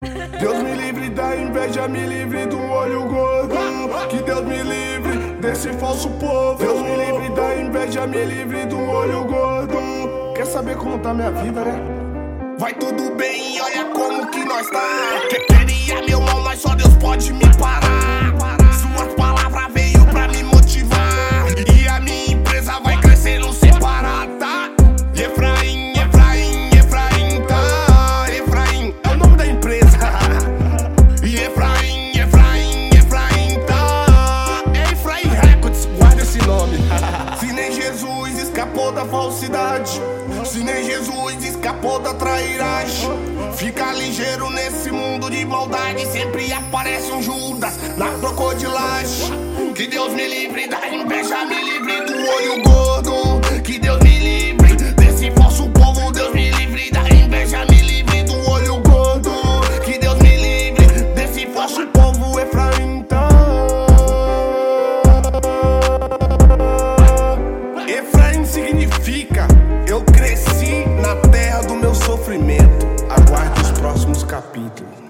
Deus me livre da inveja, me livre do olho gordo. Que Deus me livre desse falso povo. Deus me livre da inveja, me livre do olho gordo. Quer saber como tá minha vida, né? Vai tudo bem, olha como que nós tá. Que queria meu mal, mas só Deus escapou da falsidade. Se nem Jesus escapou da trairagem. Fica ligeiro nesse mundo de maldade. Sempre aparece um Judas na crocodilagem. Que Deus me livre da inveja, me livre do olho gordo. Que Deus me livre desse falso povo. Deus me livre da inveja, me livre do olho gordo. Que Deus me livre desse falso povo Efraim. tá? Significa eu cresci na terra do meu sofrimento. Aguarde os próximos capítulos.